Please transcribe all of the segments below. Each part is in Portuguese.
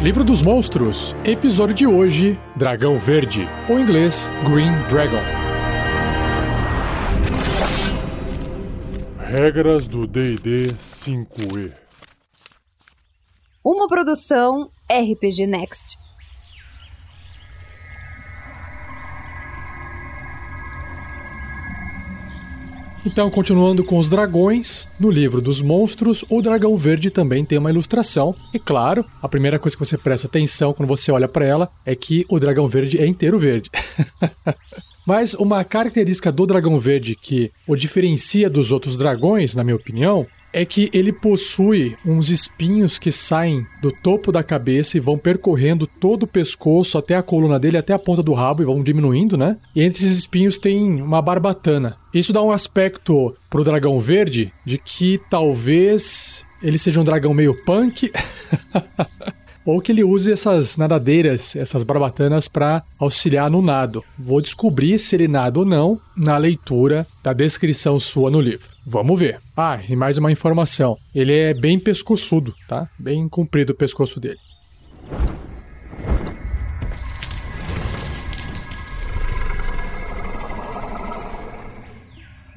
Livro dos Monstros, episódio de hoje: Dragão Verde, ou em inglês, Green Dragon. Regras do DD 5E. Uma produção RPG Next. Então, continuando com os dragões, no livro dos monstros, o dragão verde também tem uma ilustração. E claro, a primeira coisa que você presta atenção quando você olha para ela é que o dragão verde é inteiro verde. Mas uma característica do dragão verde que o diferencia dos outros dragões, na minha opinião, é que ele possui uns espinhos que saem do topo da cabeça e vão percorrendo todo o pescoço até a coluna dele, até a ponta do rabo e vão diminuindo, né? E entre esses espinhos tem uma barbatana. Isso dá um aspecto pro dragão verde de que talvez ele seja um dragão meio punk. ou que ele use essas nadadeiras, essas barbatanas para auxiliar no nado. Vou descobrir se ele nada ou não na leitura da descrição sua no livro. Vamos ver. Ah, e mais uma informação. Ele é bem pescoçudo, tá? Bem comprido o pescoço dele.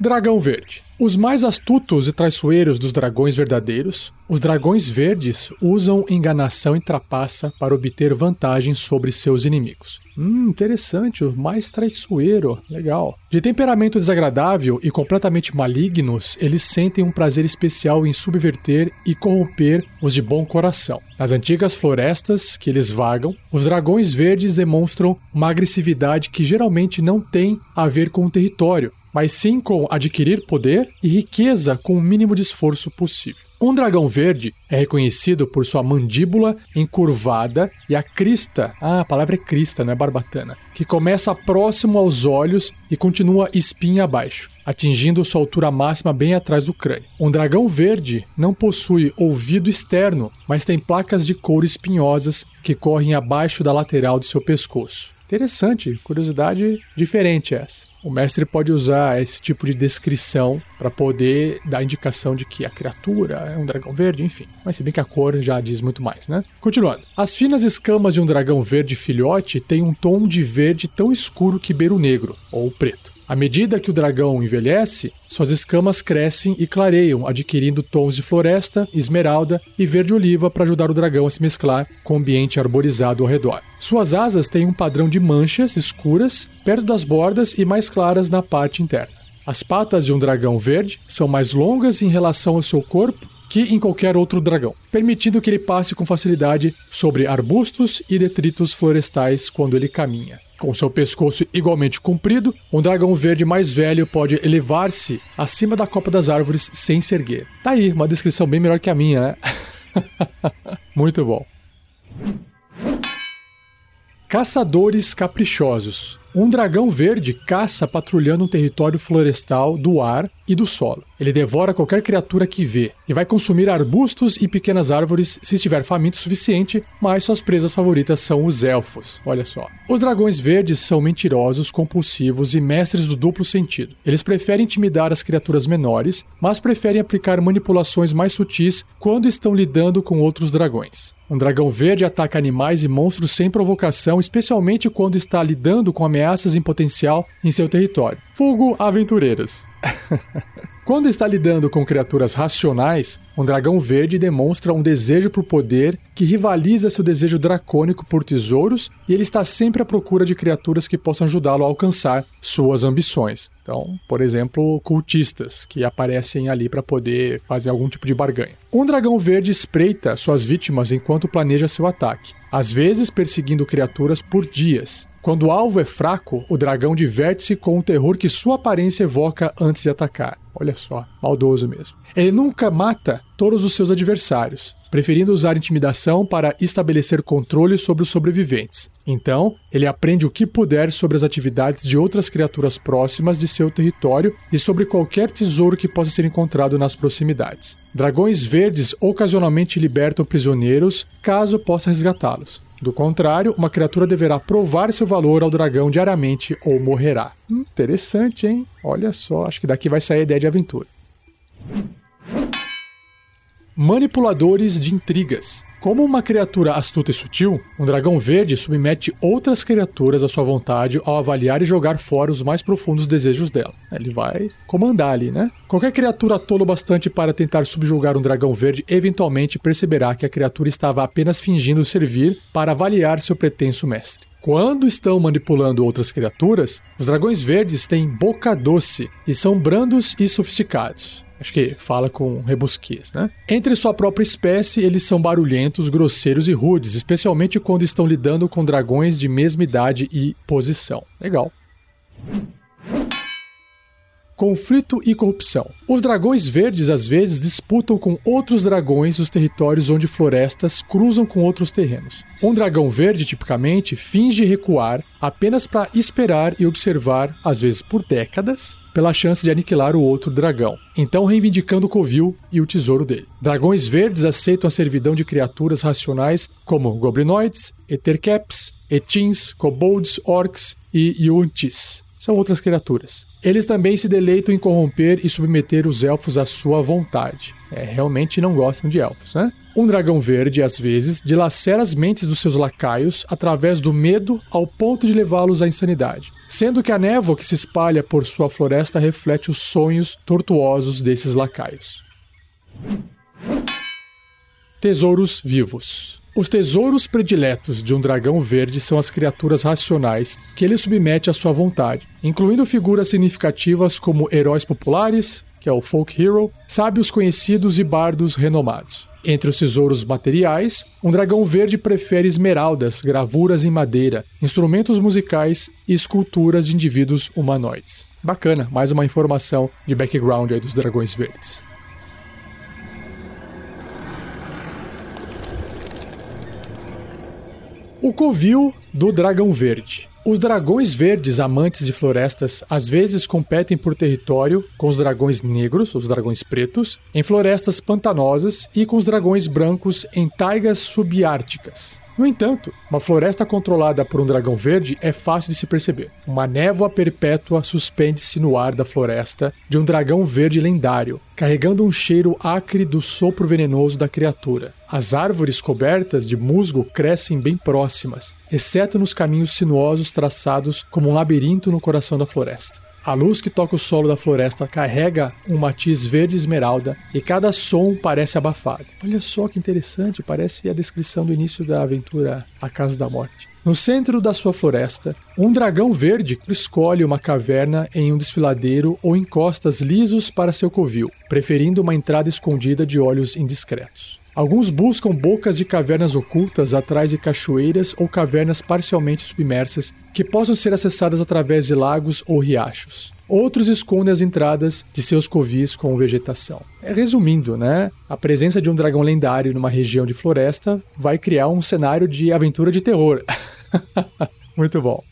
Dragão Verde. Os mais astutos e traiçoeiros dos dragões verdadeiros, os dragões verdes usam enganação e trapaça para obter vantagem sobre seus inimigos. Hum, interessante, o mais traiçoeiro, legal. De temperamento desagradável e completamente malignos, eles sentem um prazer especial em subverter e corromper os de bom coração. Nas antigas florestas que eles vagam, os dragões verdes demonstram uma agressividade que geralmente não tem a ver com o território, mas sim com adquirir poder e riqueza com o mínimo de esforço possível. Um dragão verde é reconhecido por sua mandíbula encurvada e a crista, ah, a palavra é crista, não é barbatana, que começa próximo aos olhos e continua espinha abaixo, atingindo sua altura máxima bem atrás do crânio. Um dragão verde não possui ouvido externo, mas tem placas de couro espinhosas que correm abaixo da lateral do seu pescoço. Interessante, curiosidade diferente essa o mestre pode usar esse tipo de descrição para poder dar indicação de que a criatura é um dragão verde, enfim. Mas se bem que a cor já diz muito mais, né? Continuando. As finas escamas de um dragão verde filhote têm um tom de verde tão escuro que beira o negro, ou o preto. À medida que o dragão envelhece, suas escamas crescem e clareiam, adquirindo tons de floresta, esmeralda e verde-oliva para ajudar o dragão a se mesclar com o ambiente arborizado ao redor. Suas asas têm um padrão de manchas escuras perto das bordas e mais claras na parte interna. As patas de um dragão verde são mais longas em relação ao seu corpo que em qualquer outro dragão, permitindo que ele passe com facilidade sobre arbustos e detritos florestais quando ele caminha. Com seu pescoço igualmente comprido, um dragão verde mais velho pode elevar-se acima da copa das árvores sem se erguer. Tá aí, uma descrição bem melhor que a minha, né? Muito bom. Caçadores caprichosos. Um dragão verde caça patrulhando um território florestal do ar e do solo. Ele devora qualquer criatura que vê e vai consumir arbustos e pequenas árvores se estiver faminto o suficiente, mas suas presas favoritas são os elfos. Olha só. Os dragões verdes são mentirosos, compulsivos e mestres do duplo sentido. Eles preferem intimidar as criaturas menores, mas preferem aplicar manipulações mais sutis quando estão lidando com outros dragões. Um dragão verde ataca animais e monstros sem provocação, especialmente quando está lidando com ameaças em potencial em seu território. Fogo aventureiros. Quando está lidando com criaturas racionais, um dragão verde demonstra um desejo por poder que rivaliza seu desejo dracônico por tesouros e ele está sempre à procura de criaturas que possam ajudá-lo a alcançar suas ambições. Então, por exemplo, cultistas que aparecem ali para poder fazer algum tipo de barganha. Um dragão verde espreita suas vítimas enquanto planeja seu ataque, às vezes perseguindo criaturas por dias. Quando o alvo é fraco, o dragão diverte-se com o terror que sua aparência evoca antes de atacar. Olha só, maldoso mesmo. Ele nunca mata todos os seus adversários, preferindo usar intimidação para estabelecer controle sobre os sobreviventes. Então, ele aprende o que puder sobre as atividades de outras criaturas próximas de seu território e sobre qualquer tesouro que possa ser encontrado nas proximidades. Dragões verdes ocasionalmente libertam prisioneiros caso possa resgatá-los. Do contrário, uma criatura deverá provar seu valor ao dragão diariamente ou morrerá. Interessante, hein? Olha só, acho que daqui vai sair a ideia de aventura. Manipuladores de intrigas. Como uma criatura astuta e sutil, um dragão verde submete outras criaturas à sua vontade ao avaliar e jogar fora os mais profundos desejos dela. Ele vai comandar ali, né? Qualquer criatura tolo bastante para tentar subjugar um dragão verde eventualmente perceberá que a criatura estava apenas fingindo servir para avaliar seu pretenso mestre. Quando estão manipulando outras criaturas, os dragões verdes têm boca doce e são brandos e sofisticados. Acho que fala com rebusquias, né? Entre sua própria espécie, eles são barulhentos, grosseiros e rudes, especialmente quando estão lidando com dragões de mesma idade e posição. Legal. Conflito e corrupção. Os dragões verdes às vezes disputam com outros dragões os territórios onde florestas cruzam com outros terrenos. Um dragão verde, tipicamente, finge recuar apenas para esperar e observar, às vezes por décadas, pela chance de aniquilar o outro dragão, então reivindicando o covil e o tesouro dele. Dragões verdes aceitam a servidão de criaturas racionais como goblinoides, ethercaps, etins, kobolds, orcs e yuntis. São outras criaturas. Eles também se deleitam em corromper e submeter os elfos à sua vontade. É, realmente não gostam de elfos, né? Um dragão verde, às vezes, dilacera as mentes dos seus lacaios através do medo ao ponto de levá-los à insanidade. Sendo que a névoa que se espalha por sua floresta reflete os sonhos tortuosos desses lacaios. Tesouros vivos. Os tesouros prediletos de um dragão verde são as criaturas racionais que ele submete à sua vontade, incluindo figuras significativas como heróis populares, que é o folk hero, sábios conhecidos e bardos renomados. Entre os tesouros materiais, um dragão verde prefere esmeraldas, gravuras em madeira, instrumentos musicais e esculturas de indivíduos humanoides. Bacana, mais uma informação de background aí dos dragões verdes. O covil do dragão verde. Os dragões verdes amantes de florestas às vezes competem por território com os dragões negros, os dragões pretos, em florestas pantanosas e com os dragões brancos em taigas subárticas. No entanto, uma floresta controlada por um dragão verde é fácil de se perceber. Uma névoa perpétua suspende-se no ar da floresta de um dragão verde lendário, carregando um cheiro acre do sopro venenoso da criatura. As árvores cobertas de musgo crescem bem próximas, exceto nos caminhos sinuosos traçados como um labirinto no coração da floresta. A luz que toca o solo da floresta carrega um matiz verde esmeralda e cada som parece abafado. Olha só que interessante, parece a descrição do início da aventura A Casa da Morte. No centro da sua floresta, um dragão verde escolhe uma caverna em um desfiladeiro ou encostas lisos para seu covil, preferindo uma entrada escondida de olhos indiscretos. Alguns buscam bocas de cavernas ocultas atrás de cachoeiras ou cavernas parcialmente submersas que possam ser acessadas através de lagos ou riachos. Outros escondem as entradas de seus covis com vegetação. É, resumindo, né? A presença de um dragão lendário numa região de floresta vai criar um cenário de aventura de terror. Muito bom.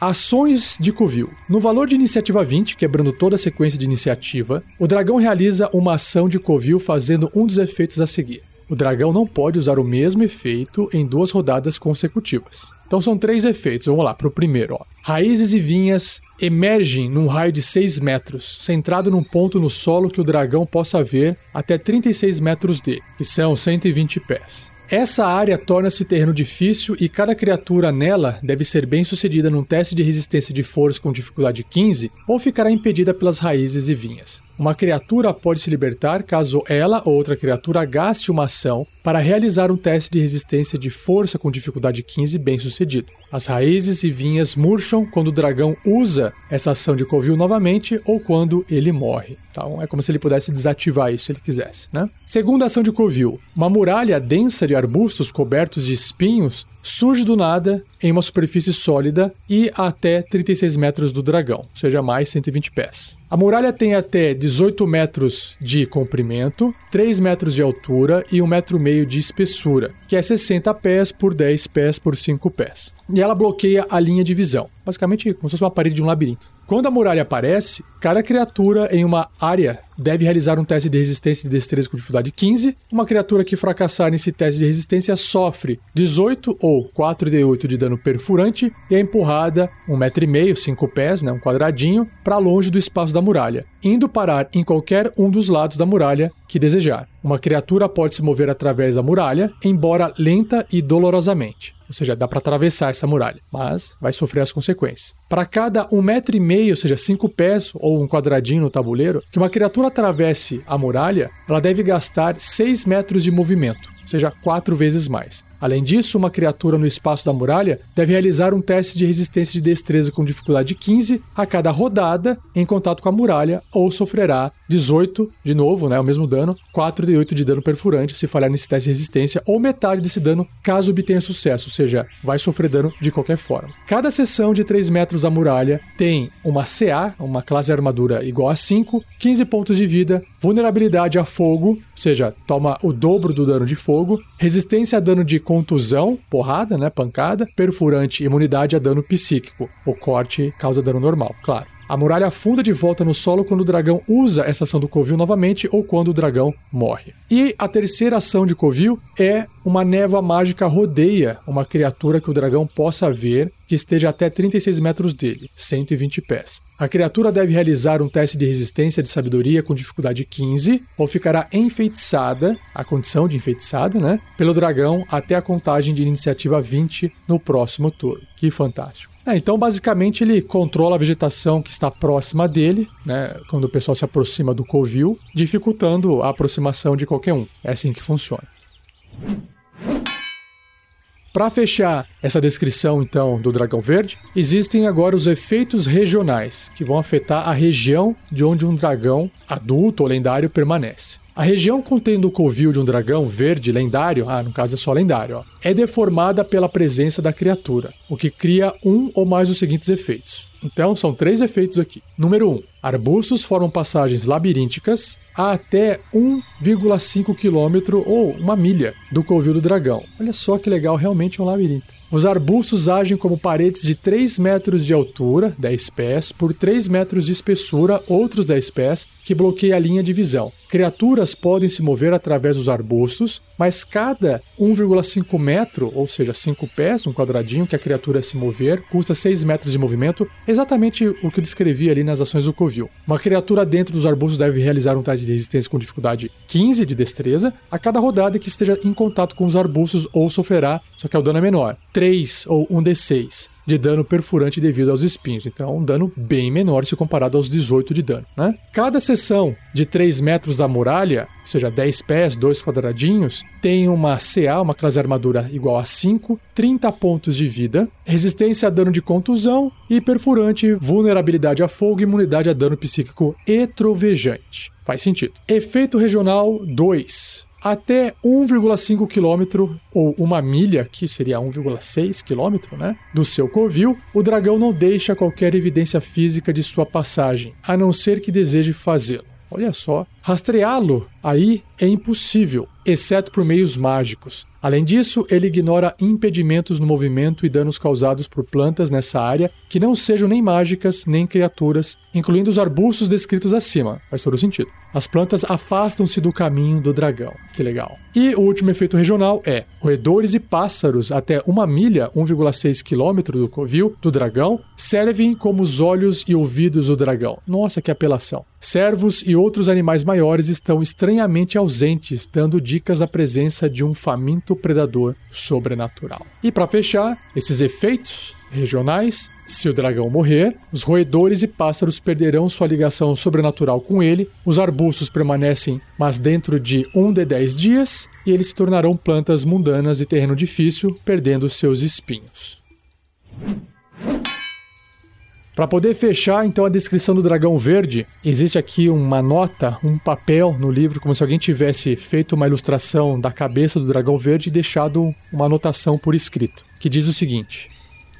Ações de Covil. No valor de iniciativa 20, quebrando toda a sequência de iniciativa, o dragão realiza uma ação de Covil fazendo um dos efeitos a seguir. O dragão não pode usar o mesmo efeito em duas rodadas consecutivas. Então são três efeitos. Vamos lá para o primeiro. Ó. Raízes e vinhas emergem num raio de 6 metros, centrado num ponto no solo que o dragão possa ver até 36 metros dele, que são 120 pés. Essa área torna-se terreno difícil e cada criatura nela deve ser bem sucedida num teste de resistência de força com dificuldade 15 ou ficará impedida pelas raízes e vinhas. Uma criatura pode se libertar caso ela ou outra criatura gaste uma ação para realizar um teste de resistência de força com dificuldade 15 bem sucedido. As raízes e vinhas murcham quando o dragão usa essa ação de covil novamente ou quando ele morre. Então é como se ele pudesse desativar isso se ele quisesse. Né? Segunda ação de covil: uma muralha densa de arbustos cobertos de espinhos surge do nada em uma superfície sólida e até 36 metros do dragão, ou seja, mais 120 pés. A muralha tem até 18 metros de comprimento, 3 metros de altura e 1,5 metro de espessura, que é 60 pés por 10 pés por 5 pés. E ela bloqueia a linha de visão, basicamente como se fosse uma parede de um labirinto. Quando a muralha aparece, cada criatura em uma área deve realizar um teste de resistência de destreza com dificuldade 15. Uma criatura que fracassar nesse teste de resistência sofre 18 ou 4d8 de dano perfurante e é empurrada um metro e meio, 5 pés, né, um quadradinho, para longe do espaço da muralha. Indo parar em qualquer um dos lados da muralha que desejar. Uma criatura pode se mover através da muralha, embora lenta e dolorosamente. Ou seja, dá para atravessar essa muralha, mas vai sofrer as consequências. Para cada um metro e meio, ou seja, cinco pés ou um quadradinho no tabuleiro, que uma criatura atravesse a muralha, ela deve gastar seis metros de movimento, ou seja, quatro vezes mais. Além disso, uma criatura no espaço da muralha deve realizar um teste de resistência de destreza com dificuldade 15 a cada rodada em contato com a muralha ou sofrerá 18, de novo, né, o mesmo dano, 4 de 8 de dano perfurante se falhar nesse teste de resistência ou metade desse dano caso obtenha sucesso, ou seja, vai sofrer dano de qualquer forma. Cada seção de 3 metros da muralha tem uma CA, uma classe de armadura igual a 5, 15 pontos de vida, vulnerabilidade a fogo, ou seja, toma o dobro do dano de fogo, resistência a dano de contusão, porrada, né, pancada, perfurante, imunidade a dano psíquico. O corte causa dano normal, claro. A muralha afunda de volta no solo quando o dragão usa essa ação do Covil novamente ou quando o dragão morre. E a terceira ação de Covil é uma névoa mágica rodeia uma criatura que o dragão possa ver que esteja até 36 metros dele, 120 pés. A criatura deve realizar um teste de resistência de sabedoria com dificuldade 15 ou ficará enfeitiçada, a condição de enfeitiçada, né, pelo dragão até a contagem de iniciativa 20 no próximo turno. Que fantástico. É, então, basicamente, ele controla a vegetação que está próxima dele, né, quando o pessoal se aproxima do covil, dificultando a aproximação de qualquer um. É assim que funciona. Para fechar essa descrição então do dragão verde, existem agora os efeitos regionais que vão afetar a região de onde um dragão adulto ou lendário permanece. A região contendo o covil de um dragão verde lendário, ah, no caso é só lendário, ó, é deformada pela presença da criatura, o que cria um ou mais dos seguintes efeitos. Então, são três efeitos aqui. Número 1. Um, arbustos formam passagens labirínticas a até 1,5 quilômetro ou uma milha do covil do dragão. Olha só que legal, realmente é um labirinto. Os arbustos agem como paredes de 3 metros de altura, 10 pés, por 3 metros de espessura, outros 10 pés, que bloqueia a linha de visão. Criaturas podem se mover através dos arbustos, mas cada 1,5 metro, ou seja, 5 pés, um quadradinho que a criatura se mover, custa 6 metros de movimento, exatamente o que eu descrevi ali nas ações do Covil. Uma criatura dentro dos arbustos deve realizar um teste de resistência com dificuldade 15 de destreza. A cada rodada que esteja em contato com os arbustos ou sofrerá, só que o dano é menor, 3 ou 1d6 de dano perfurante devido aos espinhos. Então, é um dano bem menor se comparado aos 18 de dano. Né? Cada seção de 3 metros da muralha, ou seja, 10 pés, 2 quadradinhos, tem uma CA, uma classe armadura igual a 5, 30 pontos de vida, resistência a dano de contusão e perfurante, vulnerabilidade a fogo imunidade a dano psíquico e trovejante. Faz sentido. Efeito regional 2 até 1,5 quilômetro ou uma milha, que seria 1,6 quilômetro, né, do seu covil, o dragão não deixa qualquer evidência física de sua passagem, a não ser que deseje fazê-lo. Olha só, rastreá-lo aí é impossível, exceto por meios mágicos. Além disso, ele ignora impedimentos no movimento e danos causados por plantas nessa área que não sejam nem mágicas nem criaturas, incluindo os arbustos descritos acima. Faz todo sentido. As plantas afastam-se do caminho do dragão. Que legal. E o último efeito regional é: roedores e pássaros até uma milha, 1,6 quilômetro do covil do dragão, servem como os olhos e ouvidos do dragão. Nossa, que apelação. Servos e outros animais maiores estão estranhamente ausentes, dando dicas da presença de um faminto predador sobrenatural. E para fechar, esses efeitos regionais, se o dragão morrer, os roedores e pássaros perderão sua ligação sobrenatural com ele, os arbustos permanecem, mas dentro de um de dez dias, e eles se tornarão plantas mundanas e terreno difícil, perdendo seus espinhos. Para poder fechar então a descrição do dragão verde, existe aqui uma nota, um papel no livro, como se alguém tivesse feito uma ilustração da cabeça do dragão verde e deixado uma anotação por escrito, que diz o seguinte: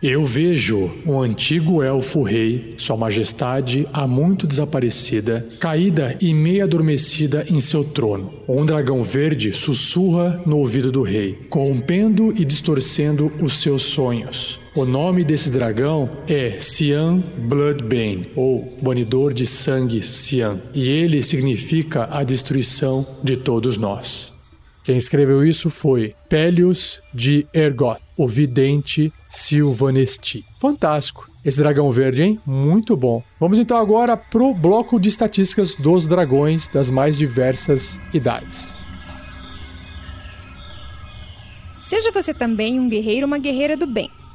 eu vejo um antigo elfo rei, Sua Majestade, há muito desaparecida, caída e meio adormecida em seu trono. Um dragão verde sussurra no ouvido do rei, corrompendo e distorcendo os seus sonhos. O nome desse dragão é Cian Bloodbane, ou Banidor de Sangue Cian, e ele significa a destruição de todos nós. Quem escreveu isso foi Pelius de Ergoth, o vidente Silvanesti. Fantástico. Esse dragão verde, hein? Muito bom. Vamos então agora pro bloco de estatísticas dos dragões das mais diversas idades. Seja você também um guerreiro ou uma guerreira do bem.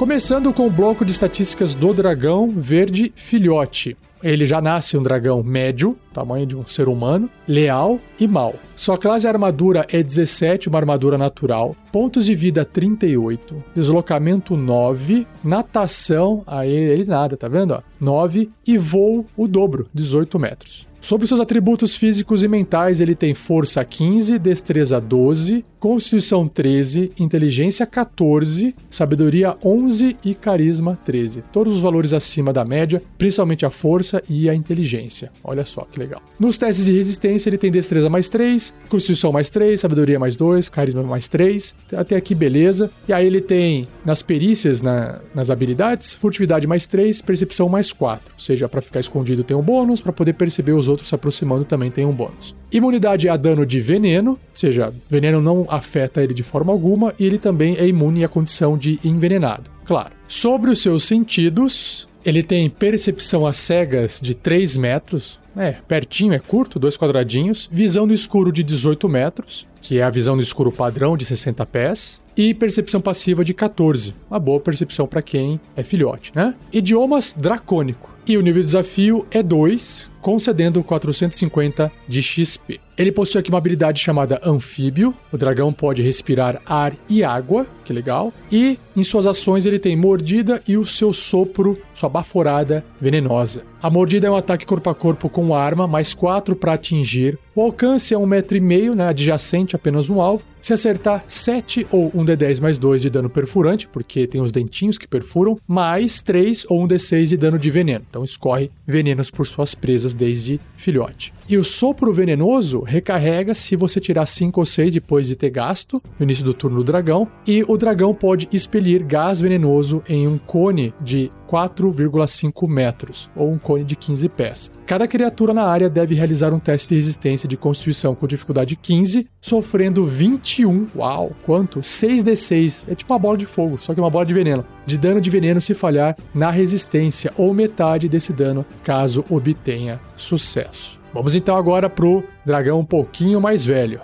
Começando com o bloco de estatísticas do dragão verde filhote. Ele já nasce um dragão médio, tamanho de um ser humano, leal e mal. Sua classe armadura é 17, uma armadura natural. Pontos de vida 38, deslocamento 9, natação, aí ele nada, tá vendo? Ó? 9 e voo o dobro, 18 metros. Sobre seus atributos físicos e mentais, ele tem força 15, destreza 12, constituição 13, inteligência 14, sabedoria 11 e carisma 13. Todos os valores acima da média, principalmente a força e a inteligência. Olha só que legal. Nos testes de resistência, ele tem destreza mais 3, constituição mais 3, sabedoria mais 2, carisma mais 3. Até aqui, beleza. E aí ele tem nas perícias, na, nas habilidades, furtividade mais 3, percepção mais 4. Ou seja, para ficar escondido tem um bônus, para poder perceber os outros se aproximando também tem um bônus. Imunidade a dano de veneno, ou seja, veneno não afeta ele de forma alguma, e ele também é imune à condição de envenenado. Claro. Sobre os seus sentidos, ele tem percepção às cegas de 3 metros, é, pertinho, é curto, dois quadradinhos. Visão no escuro de 18 metros, que é a visão no escuro padrão de 60 pés. E percepção passiva de 14, uma boa percepção para quem é filhote, né? Idiomas dracônico. E o nível de desafio é 2, concedendo 450 de XP. Ele possui aqui uma habilidade chamada Anfíbio. O dragão pode respirar ar e água, que legal. E em suas ações ele tem mordida e o seu sopro, sua baforada venenosa. A mordida é um ataque corpo a corpo com arma, mais 4 para atingir. O alcance é um metro e meio, né, adjacente apenas um alvo. Se acertar 7 ou um D10 mais 2 de dano perfurante, porque tem os dentinhos que perfuram, mais 3 ou um D6 de dano de veneno. Então escorre venenos por suas presas desde filhote. E o sopro venenoso recarrega se você tirar 5 ou 6 depois de ter gasto no início do turno do dragão. E o dragão pode expelir gás venenoso em um cone de 4,5 metros, ou um cone de 15 pés. Cada criatura na área deve realizar um teste de resistência de constituição com dificuldade 15, sofrendo 21. Uau, quanto? 6d6. É tipo uma bola de fogo, só que é uma bola de veneno. De dano de veneno se falhar na resistência, ou metade desse dano, caso obtenha sucesso. Vamos então agora pro dragão um pouquinho mais velho.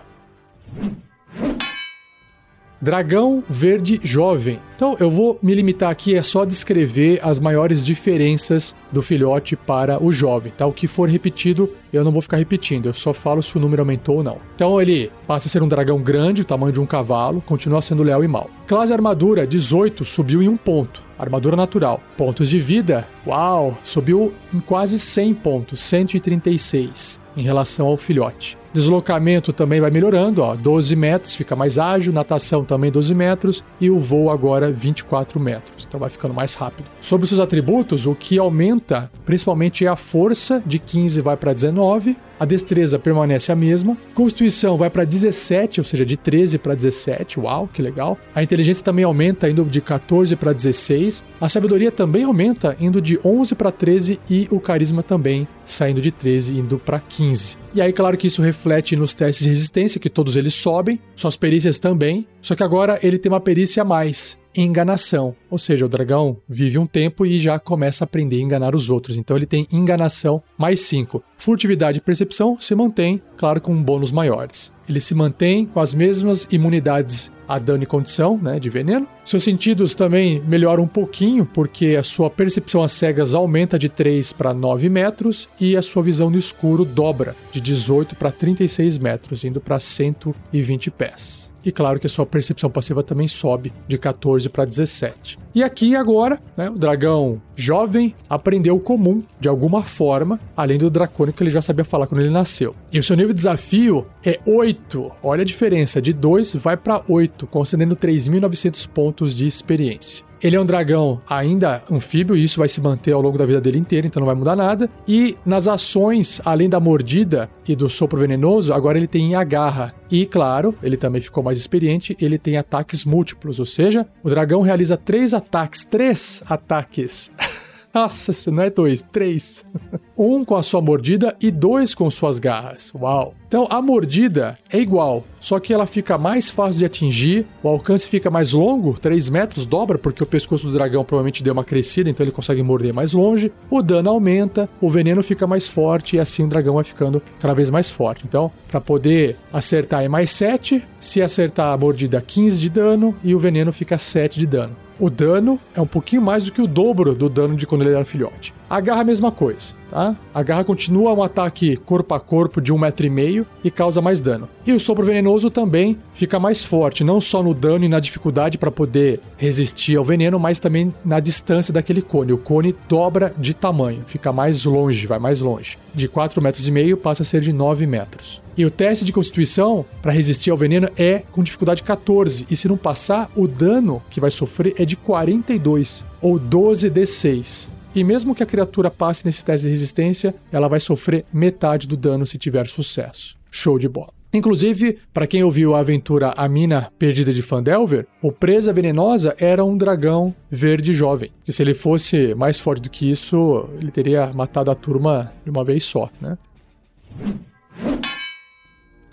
Dragão Verde Jovem. Então, eu vou me limitar aqui a só descrever as maiores diferenças do filhote para o jovem, tá? O que for repetido, eu não vou ficar repetindo, eu só falo se o número aumentou ou não. Então, ele passa a ser um dragão grande, o tamanho de um cavalo, continua sendo leal e mal. Classe armadura 18 subiu em um ponto. Armadura natural. Pontos de vida, uau, subiu em quase 100 pontos, 136 em relação ao filhote. Deslocamento também vai melhorando, ó, 12 metros, fica mais ágil, natação também 12 metros e o voo agora 24 metros, então vai ficando mais rápido. Sobre os seus atributos, o que aumenta principalmente é a força, de 15 vai para 19, a destreza permanece a mesma, constituição vai para 17, ou seja, de 13 para 17, uau, que legal. A inteligência também aumenta, indo de 14 para 16, a sabedoria também aumenta, indo de 11 para 13 e o carisma também saindo de 13 indo para 15. E aí, claro que isso reflete nos testes de resistência, que todos eles sobem, suas perícias também. Só que agora ele tem uma perícia a mais, enganação. Ou seja, o dragão vive um tempo e já começa a aprender a enganar os outros. Então ele tem enganação mais 5. Furtividade e percepção se mantém, claro, com bônus maiores. Ele se mantém com as mesmas imunidades a dano e condição, né, de veneno. Seus sentidos também melhoram um pouquinho, porque a sua percepção às cegas aumenta de 3 para 9 metros e a sua visão no escuro dobra de 18 para 36 metros, indo para 120 pés. E claro que a sua percepção passiva também sobe de 14 para 17. E aqui agora, né, o dragão jovem aprendeu o comum de alguma forma, além do dracônico que ele já sabia falar quando ele nasceu. E o seu nível de desafio é 8. Olha a diferença, de 2 vai para 8, concedendo 3.900 pontos de experiência. Ele é um dragão ainda anfíbio, e isso vai se manter ao longo da vida dele inteira, então não vai mudar nada. E nas ações, além da mordida e do sopro venenoso, agora ele tem a garra. E claro, ele também ficou mais experiente, ele tem ataques múltiplos, ou seja, o dragão realiza três ataques, três ataques. Nossa, não é dois, três. um com a sua mordida e dois com suas garras. Uau! Então a mordida é igual, só que ela fica mais fácil de atingir, o alcance fica mais longo, 3 metros, dobra, porque o pescoço do dragão provavelmente deu uma crescida, então ele consegue morder mais longe. O dano aumenta, o veneno fica mais forte e assim o dragão vai ficando cada vez mais forte. Então, para poder acertar é mais 7, se acertar a mordida 15 de dano e o veneno fica 7 de dano. O dano é um pouquinho mais do que o dobro do dano de quando ele era filhote. A garra, a mesma coisa, tá? A garra continua um ataque corpo a corpo de um metro e meio e causa mais dano. E o sopro venenoso também fica mais forte, não só no dano e na dificuldade para poder resistir ao veneno, mas também na distância daquele cone. O cone dobra de tamanho, fica mais longe, vai mais longe. De 4 metros e meio passa a ser de 9 metros. E o teste de constituição para resistir ao veneno é com dificuldade 14. E se não passar, o dano que vai sofrer é de 42 ou 12d6. E mesmo que a criatura passe nesse teste de resistência, ela vai sofrer metade do dano se tiver sucesso. Show de bola. Inclusive, para quem ouviu a aventura A Mina Perdida de Fandelver, o Presa Venenosa era um dragão verde jovem. E se ele fosse mais forte do que isso, ele teria matado a turma de uma vez só, né?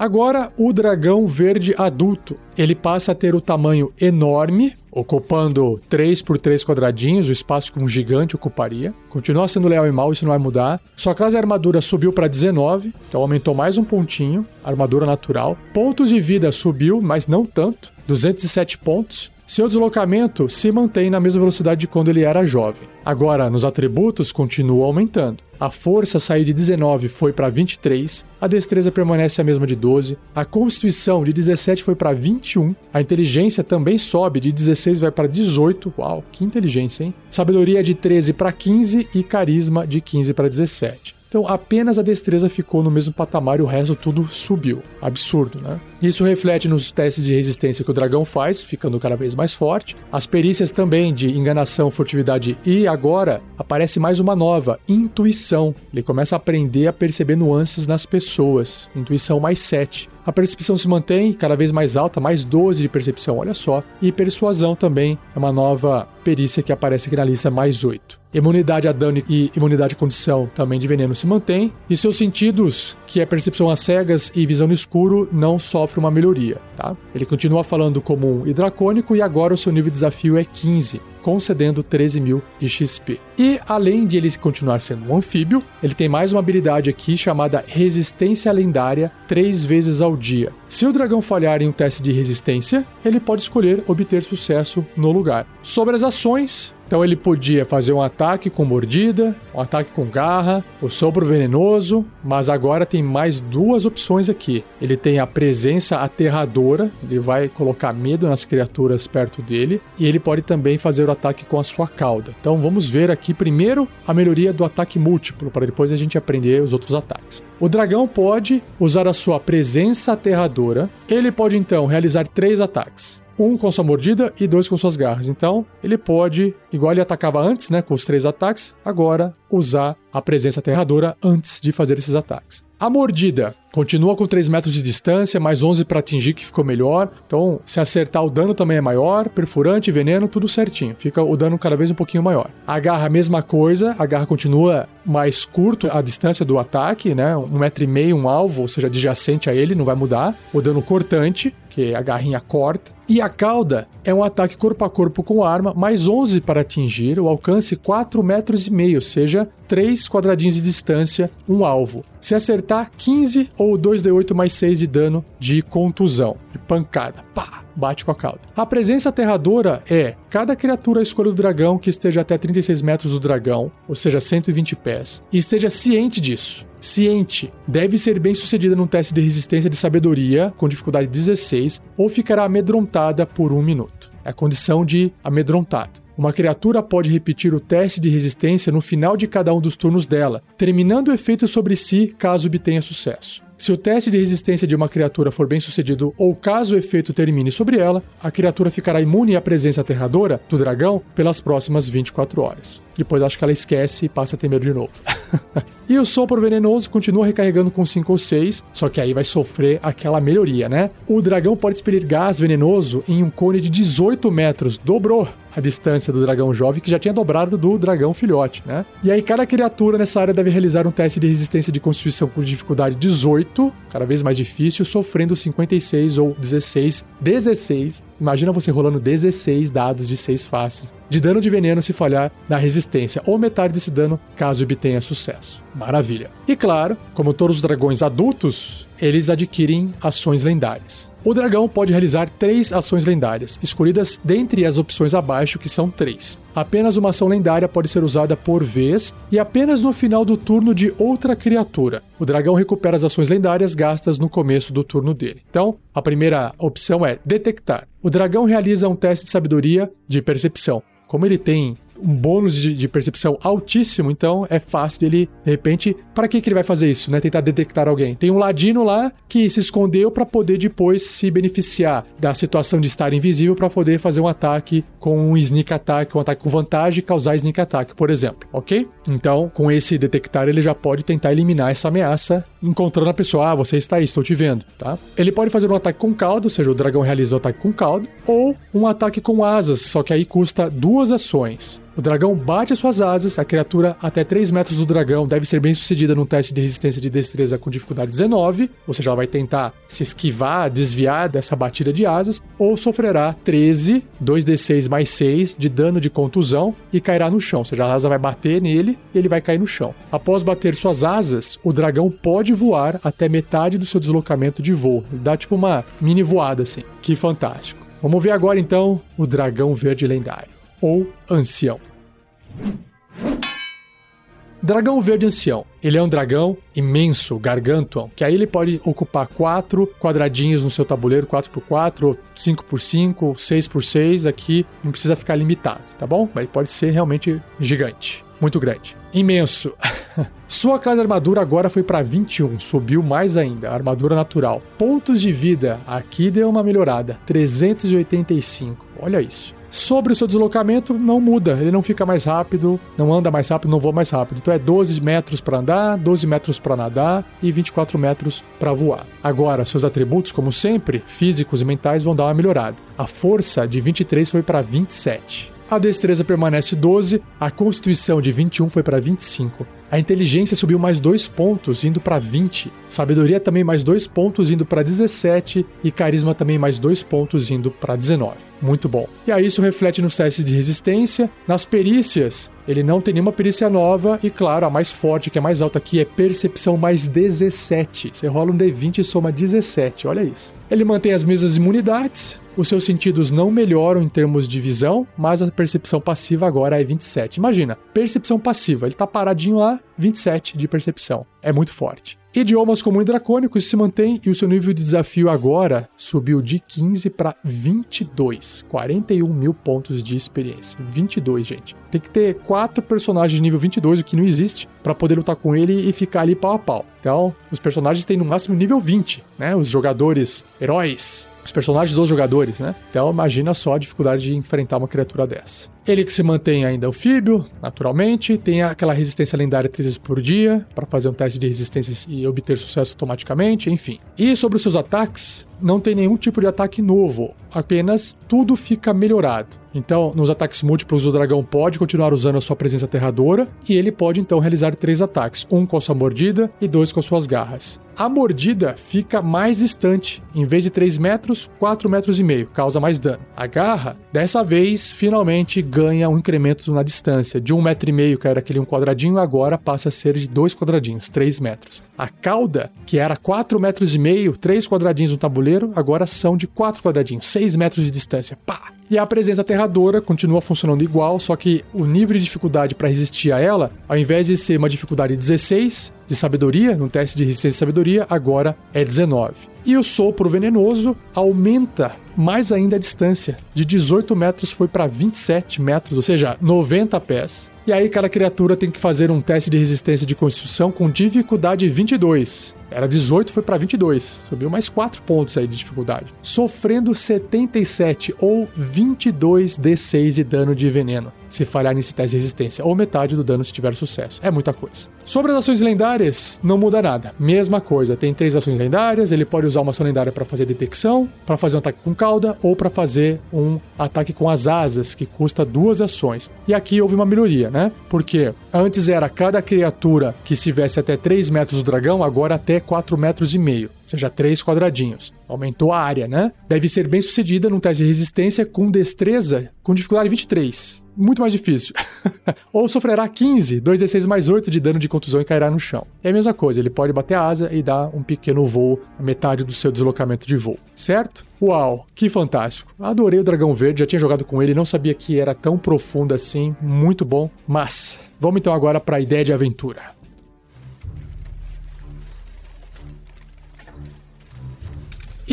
Agora, o dragão verde adulto. Ele passa a ter o tamanho enorme, ocupando 3 por 3 quadradinhos, o espaço que um gigante ocuparia. Continua sendo leal e mal, isso não vai mudar. Sua classe de armadura subiu para 19, então aumentou mais um pontinho, armadura natural. Pontos de vida subiu, mas não tanto, 207 pontos. Seu deslocamento se mantém na mesma velocidade de quando ele era jovem. Agora, nos atributos, continua aumentando. A força saiu de 19 foi para 23, a destreza permanece a mesma de 12, a constituição de 17 foi para 21, a inteligência também sobe de 16 vai para 18. Uau, que inteligência, hein? Sabedoria de 13 para 15 e carisma de 15 para 17. Então apenas a destreza ficou no mesmo patamar e o resto tudo subiu. Absurdo, né? Isso reflete nos testes de resistência que o dragão faz, ficando cada vez mais forte. As perícias também de enganação, furtividade e agora aparece mais uma nova, intuição. Ele começa a aprender a perceber nuances nas pessoas. Intuição mais 7. A percepção se mantém cada vez mais alta, mais 12 de percepção, olha só. E persuasão também é uma nova perícia que aparece aqui na lista, mais 8. Imunidade a dano e imunidade à condição também de veneno se mantém. E seus sentidos, que é percepção a cegas e visão no escuro, não sofre uma melhoria, tá? Ele continua falando comum e dracônico e agora o seu nível de desafio é 15 concedendo 13 mil de XP. E além de ele continuar sendo um anfíbio, ele tem mais uma habilidade aqui chamada Resistência Lendária, três vezes ao dia. Se o dragão falhar em um teste de resistência, ele pode escolher obter sucesso no lugar. Sobre as ações, então ele podia fazer um ataque com mordida, um ataque com garra, o sopro venenoso, mas agora tem mais duas opções aqui. Ele tem a presença aterradora, ele vai colocar medo nas criaturas perto dele, e ele pode também fazer o ataque com a sua cauda. Então vamos ver aqui primeiro a melhoria do ataque múltiplo, para depois a gente aprender os outros ataques. O dragão pode usar a sua presença aterradora, ele pode então realizar três ataques um com sua mordida e dois com suas garras. Então, ele pode, igual ele atacava antes, né, com os três ataques, agora usar a presença aterradora antes de fazer esses ataques. A mordida continua com 3 metros de distância, mais 11 para atingir, que ficou melhor. Então, se acertar, o dano também é maior. Perfurante, veneno, tudo certinho. Fica o dano cada vez um pouquinho maior. A garra, mesma coisa. A garra continua mais curto a distância do ataque, né? Um metro e meio, um alvo, ou seja, adjacente a ele, não vai mudar. O dano cortante, que a garrinha corta. E a cauda é um ataque corpo a corpo com arma, mais 11 para atingir, o alcance 4 metros e meio, ou seja, 3 quadradinhos de distância, um alvo. Se acertar, 15 ou 2d8 mais 6 de dano de contusão, de pancada. Pá! Bate com a cauda. A presença aterradora é cada criatura escolha do dragão que esteja até 36 metros do dragão, ou seja, 120 pés, e esteja ciente disso ciente, deve ser bem sucedida num teste de resistência de sabedoria com dificuldade 16 ou ficará amedrontada por um minuto. É a condição de amedrontado. Uma criatura pode repetir o teste de resistência no final de cada um dos turnos dela, terminando o efeito sobre si caso obtenha sucesso. Se o teste de resistência de uma criatura for bem sucedido ou caso o efeito termine sobre ela, a criatura ficará imune à presença aterradora do dragão pelas próximas 24 horas. Depois acho que ela esquece e passa a ter medo de novo. e o sopro venenoso continua recarregando com 5 ou 6, só que aí vai sofrer aquela melhoria, né? O dragão pode expelir gás venenoso em um cone de 18 metros, dobrou a distância do dragão jovem, que já tinha dobrado do dragão filhote, né? E aí, cada criatura nessa área deve realizar um teste de resistência de constituição com dificuldade 18, cada vez mais difícil, sofrendo 56 ou 16. 16. Imagina você rolando 16 dados de 6 faces de dano de veneno se falhar na resistência, ou metade desse dano caso obtenha sucesso. Maravilha. E claro, como todos os dragões adultos, eles adquirem ações lendárias. O dragão pode realizar três ações lendárias, escolhidas dentre as opções abaixo, que são três. Apenas uma ação lendária pode ser usada por vez e apenas no final do turno de outra criatura. O dragão recupera as ações lendárias gastas no começo do turno dele. Então, a primeira opção é detectar. O dragão realiza um teste de sabedoria de percepção. Como ele tem um bônus de, de, percepção altíssimo, então é fácil dele, de repente, para que, que ele vai fazer isso, né? Tentar detectar alguém. Tem um ladino lá que se escondeu para poder depois se beneficiar da situação de estar invisível para poder fazer um ataque com um sneak attack, um ataque com vantagem e causar sneak attack, por exemplo, ok? Então, com esse detectar, ele já pode tentar eliminar essa ameaça, encontrando a pessoa, ah, você está aí, estou te vendo, tá? Ele pode fazer um ataque com caldo, ou seja, o dragão realiza o ataque com caldo, ou um ataque com asas, só que aí custa duas ações. O dragão bate as suas asas, a criatura até 3 metros do dragão deve ser bem sucedida num teste de resistência de destreza com dificuldade 19, ou seja, ela vai tentar se esquivar, desviar dessa batida de asas, ou sofrerá 13, 2d6 mais 6 de dano de contusão e cairá no chão, ou seja, a asa vai bater nele e ele vai cair no chão. Após bater suas asas, o dragão pode voar até metade do seu deslocamento de voo. Ele dá tipo uma mini voada assim. Que fantástico. Vamos ver agora então o dragão verde lendário ou ancião. Dragão Verde Ancião. Ele é um dragão imenso, gargantuan, que aí ele pode ocupar quatro quadradinhos no seu tabuleiro, 4x4, 5x5, 6x6, aqui não precisa ficar limitado, tá bom? Ele pode ser realmente gigante, muito grande. Imenso. Sua classe de armadura agora foi para 21, subiu mais ainda, armadura natural. Pontos de vida, aqui deu uma melhorada, 385. Olha isso. Sobre o seu deslocamento, não muda, ele não fica mais rápido, não anda mais rápido, não voa mais rápido. Então é 12 metros para andar, 12 metros para nadar e 24 metros para voar. Agora, seus atributos, como sempre, físicos e mentais, vão dar uma melhorada. A força de 23 foi para 27. A destreza permanece 12, a constituição de 21 foi para 25. A inteligência subiu mais dois pontos, indo para 20. Sabedoria também mais dois pontos, indo para 17. E carisma também mais dois pontos, indo para 19. Muito bom. E aí isso reflete nos testes de resistência. Nas perícias, ele não tem nenhuma perícia nova. E claro, a mais forte, que é mais alta aqui, é percepção mais 17. Você rola um D20 e soma 17. Olha isso. Ele mantém as mesmas imunidades. Os seus sentidos não melhoram em termos de visão, mas a percepção passiva agora é 27. Imagina, percepção passiva. Ele tá paradinho lá, 27 de percepção. É muito forte. Idiomas comum e dracônico se mantém e o seu nível de desafio agora subiu de 15 para 22. 41 mil pontos de experiência. 22, gente. Tem que ter quatro personagens de nível 22, o que não existe, para poder lutar com ele e ficar ali pau a pau. Então, os personagens têm no máximo nível 20, né? Os jogadores heróis os personagens dos jogadores, né? Então imagina só a dificuldade de enfrentar uma criatura dessa. Ele que se mantém ainda anfíbio, naturalmente, tem aquela resistência lendária três vezes por dia, para fazer um teste de resistência e obter sucesso automaticamente, enfim. E sobre os seus ataques, não tem nenhum tipo de ataque novo, apenas tudo fica melhorado. Então, nos ataques múltiplos, o dragão pode continuar usando a sua presença aterradora e ele pode então realizar três ataques: um com a sua mordida e dois com as suas garras. A mordida fica mais distante, em vez de 3 metros, 4 metros e meio, causa mais dano. A garra, dessa vez, finalmente ganha um incremento na distância, de 1,5 metro e meio, que era aquele um quadradinho, agora passa a ser de dois quadradinhos, 3 metros. A cauda, que era 4 metros e meio, 3 quadradinhos no tabuleiro, agora são de 4 quadradinhos, 6 metros de distância. Pá! E a presença aterradora continua funcionando igual, só que o nível de dificuldade para resistir a ela, ao invés de ser uma dificuldade 16 de sabedoria, no teste de resistência de sabedoria, agora é 19. E o sopro venenoso aumenta mais ainda a distância. De 18 metros foi para 27 metros, ou seja, 90 pés. E aí cada criatura tem que fazer um teste de resistência de constituição com dificuldade 22. Era 18, foi para 22. Subiu mais 4 pontos aí de dificuldade. Sofrendo 77 ou 22 D6 de dano de veneno se falhar nesse teste de resistência, ou metade do dano se tiver sucesso. É muita coisa. Sobre as ações lendárias, não muda nada. Mesma coisa, tem três ações lendárias, ele pode usar uma ação lendária para fazer detecção, para fazer um ataque com cauda ou para fazer um ataque com as asas, que custa duas ações. E aqui houve uma melhoria, né? Porque antes era cada criatura que estivesse até 3 metros do dragão, agora até 4 metros e meio seja, três quadradinhos. Aumentou a área, né? Deve ser bem sucedida num teste de resistência com destreza com dificuldade 23 muito mais difícil. Ou sofrerá 15, 2d6 mais 8 de dano de contusão e cairá no chão. É a mesma coisa, ele pode bater a asa e dar um pequeno voo, metade do seu deslocamento de voo, certo? Uau, que fantástico. Adorei o dragão verde, já tinha jogado com ele, não sabia que era tão profundo assim, muito bom. Mas, vamos então agora para a ideia de aventura.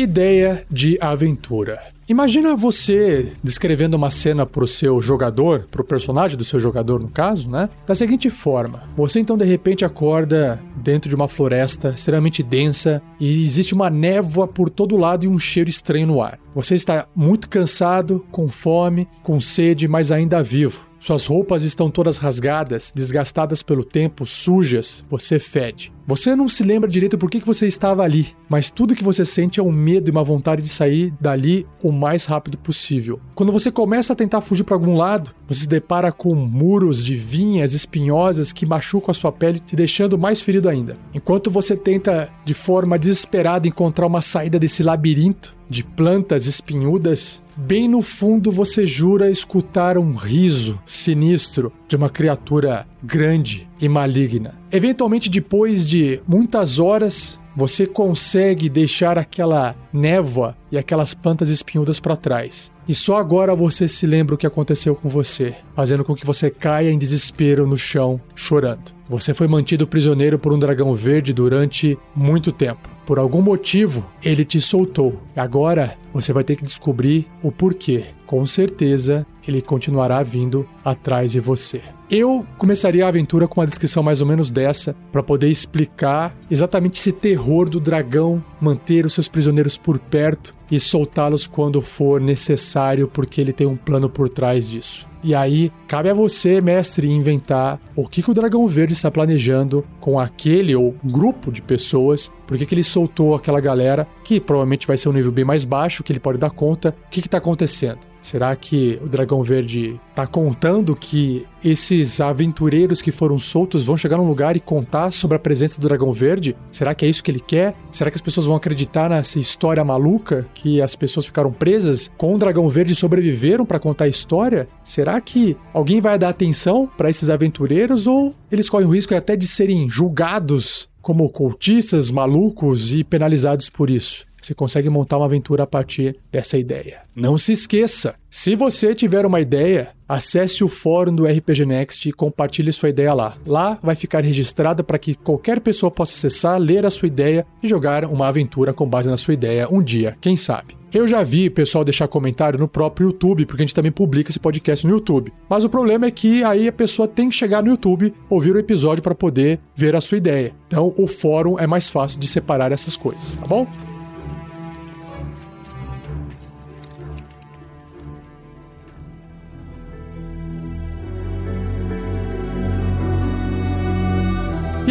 Ideia de aventura. Imagina você descrevendo uma cena para o seu jogador, para o personagem do seu jogador, no caso, né? Da seguinte forma: você então de repente acorda dentro de uma floresta extremamente densa e existe uma névoa por todo lado e um cheiro estranho no ar. Você está muito cansado, com fome, com sede, mas ainda vivo. Suas roupas estão todas rasgadas, desgastadas pelo tempo, sujas, você fede. Você não se lembra direito por que, você estava ali, mas tudo que você sente é um medo e uma vontade de sair dali o mais rápido possível. Quando você começa a tentar fugir para algum lado, você se depara com muros de vinhas espinhosas que machucam a sua pele, te deixando mais ferido ainda. Enquanto você tenta, de forma desesperada, encontrar uma saída desse labirinto, de plantas espinhudas, bem no fundo você jura escutar um riso sinistro de uma criatura grande e maligna. Eventualmente, depois de muitas horas, você consegue deixar aquela névoa e aquelas plantas espinhudas para trás. E só agora você se lembra o que aconteceu com você, fazendo com que você caia em desespero no chão, chorando. Você foi mantido prisioneiro por um dragão verde durante muito tempo. Por algum motivo, ele te soltou. Agora você vai ter que descobrir o porquê. Com certeza, ele continuará vindo atrás de você. Eu começaria a aventura com uma descrição mais ou menos dessa, para poder explicar exatamente esse terror do dragão manter os seus prisioneiros por perto e soltá-los quando for necessário, porque ele tem um plano por trás disso. E aí, cabe a você, mestre, inventar o que, que o Dragão Verde está planejando com aquele ou grupo de pessoas, por que, que ele soltou aquela galera, que provavelmente vai ser um nível bem mais baixo, que ele pode dar conta. O que está acontecendo? Será que o Dragão Verde está contando que esses aventureiros que foram soltos vão chegar num lugar e contar sobre a presença do Dragão Verde? Será que é isso que ele quer? Será que as pessoas vão acreditar nessa história maluca que as pessoas ficaram presas com o Dragão Verde sobreviveram para contar a história? Será que alguém vai dar atenção para esses aventureiros ou eles correm o risco até de serem julgados como cultistas malucos e penalizados por isso? Você consegue montar uma aventura a partir dessa ideia. Não se esqueça, se você tiver uma ideia, acesse o fórum do RPG Next e compartilhe sua ideia lá. Lá vai ficar registrada para que qualquer pessoa possa acessar, ler a sua ideia e jogar uma aventura com base na sua ideia um dia, quem sabe. Eu já vi pessoal deixar comentário no próprio YouTube, porque a gente também publica esse podcast no YouTube. Mas o problema é que aí a pessoa tem que chegar no YouTube, ouvir o episódio para poder ver a sua ideia. Então o fórum é mais fácil de separar essas coisas, tá bom?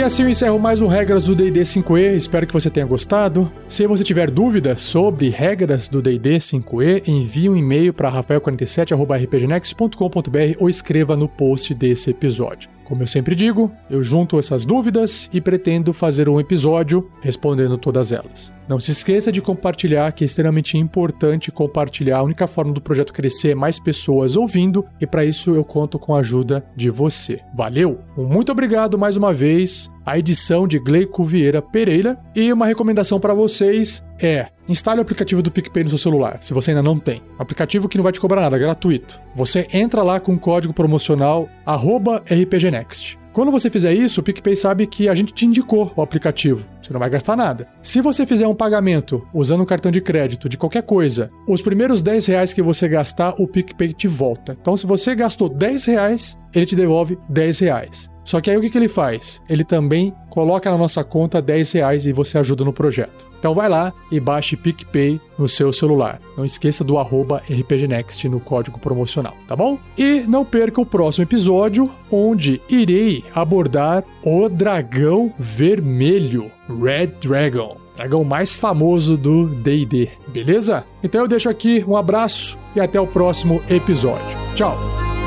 E assim eu encerro mais um Regras do D&D 5e, espero que você tenha gostado. Se você tiver dúvidas sobre regras do D&D 5e, envie um e-mail para rafael47.rpgnext.com.br ou escreva no post desse episódio. Como eu sempre digo, eu junto essas dúvidas e pretendo fazer um episódio respondendo todas elas. Não se esqueça de compartilhar, que é extremamente importante compartilhar. A única forma do projeto crescer é mais pessoas ouvindo, e para isso eu conto com a ajuda de você. Valeu! Muito obrigado mais uma vez. A edição de Gleico Vieira Pereira. E uma recomendação para vocês é: instale o aplicativo do PicPay no seu celular, se você ainda não tem. Aplicativo que não vai te cobrar nada, gratuito. Você entra lá com o código promocional RPGNext. Quando você fizer isso, o PicPay sabe que a gente te indicou o aplicativo. Você não vai gastar nada. Se você fizer um pagamento usando um cartão de crédito de qualquer coisa, os primeiros 10 reais que você gastar, o PicPay te volta. Então, se você gastou 10 reais, ele te devolve 10 reais. Só que aí o que, que ele faz? Ele também coloca na nossa conta 10 reais e você ajuda no projeto. Então vai lá e baixe PicPay no seu celular. Não esqueça do RPGNext no código promocional, tá bom? E não perca o próximo episódio, onde irei abordar o dragão vermelho, Red Dragon. Dragão mais famoso do D&D, beleza? Então eu deixo aqui um abraço e até o próximo episódio. Tchau!